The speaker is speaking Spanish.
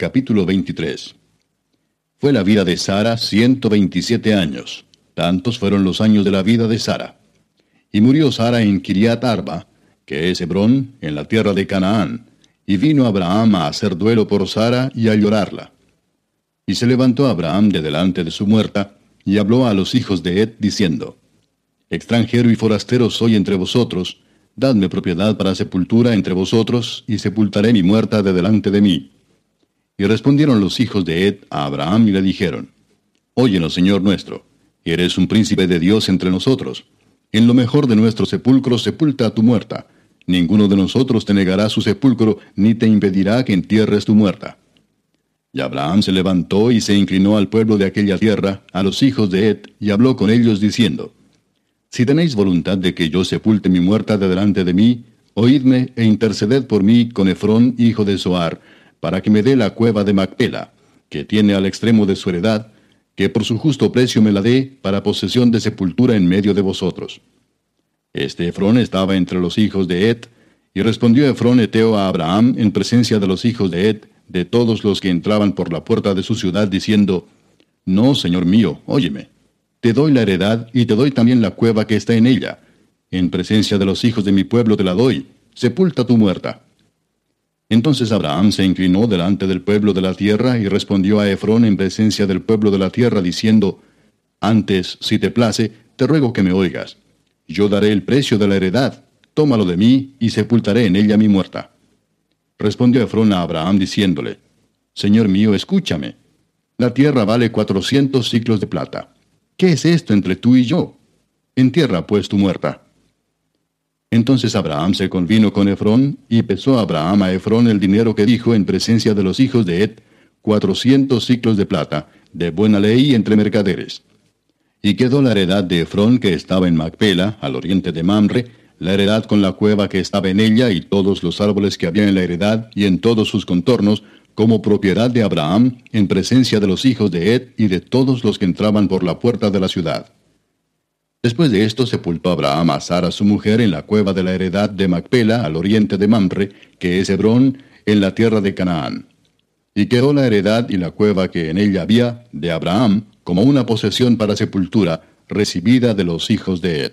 Capítulo 23 Fue la vida de Sara ciento veintisiete años. Tantos fueron los años de la vida de Sara. Y murió Sara en Kiriat Arba, que es Hebrón, en la tierra de Canaán. Y vino Abraham a hacer duelo por Sara y a llorarla. Y se levantó Abraham de delante de su muerta, y habló a los hijos de Ed, diciendo, Extranjero y forastero soy entre vosotros, dadme propiedad para sepultura entre vosotros, y sepultaré mi muerta de delante de mí. Y respondieron los hijos de Ed a Abraham y le dijeron, Óyenos, Señor nuestro, eres un príncipe de Dios entre nosotros. En lo mejor de nuestro sepulcro sepulta a tu muerta. Ninguno de nosotros te negará su sepulcro, ni te impedirá que entierres tu muerta. Y Abraham se levantó y se inclinó al pueblo de aquella tierra, a los hijos de Ed, y habló con ellos diciendo, Si tenéis voluntad de que yo sepulte mi muerta de delante de mí, oídme e interceded por mí con Efrón, hijo de Soar, para que me dé la cueva de Macpela, que tiene al extremo de su heredad, que por su justo precio me la dé para posesión de sepultura en medio de vosotros. Este Efrón estaba entre los hijos de Ed, y respondió Efrón Eteo a Abraham en presencia de los hijos de Ed, de todos los que entraban por la puerta de su ciudad, diciendo, No, señor mío, óyeme, te doy la heredad y te doy también la cueva que está en ella. En presencia de los hijos de mi pueblo te la doy, sepulta tu muerta. Entonces Abraham se inclinó delante del pueblo de la tierra y respondió a Efrón en presencia del pueblo de la tierra, diciendo, Antes, si te place, te ruego que me oigas. Yo daré el precio de la heredad, tómalo de mí y sepultaré en ella mi muerta. Respondió Efrón a Abraham diciéndole, Señor mío, escúchame. La tierra vale cuatrocientos ciclos de plata. ¿Qué es esto entre tú y yo? Entierra pues tu muerta. Entonces Abraham se convino con Efrón, y pesó Abraham a Efrón el dinero que dijo en presencia de los hijos de Ed, cuatrocientos ciclos de plata, de buena ley entre mercaderes. Y quedó la heredad de Efrón que estaba en Macpela, al oriente de Mamre, la heredad con la cueva que estaba en ella y todos los árboles que había en la heredad y en todos sus contornos, como propiedad de Abraham, en presencia de los hijos de Ed y de todos los que entraban por la puerta de la ciudad. Después de esto sepultó Abraham a Sara su mujer en la cueva de la heredad de Macpela, al oriente de Mamre, que es Hebrón, en la tierra de Canaán. Y quedó la heredad y la cueva que en ella había, de Abraham, como una posesión para sepultura, recibida de los hijos de Ed.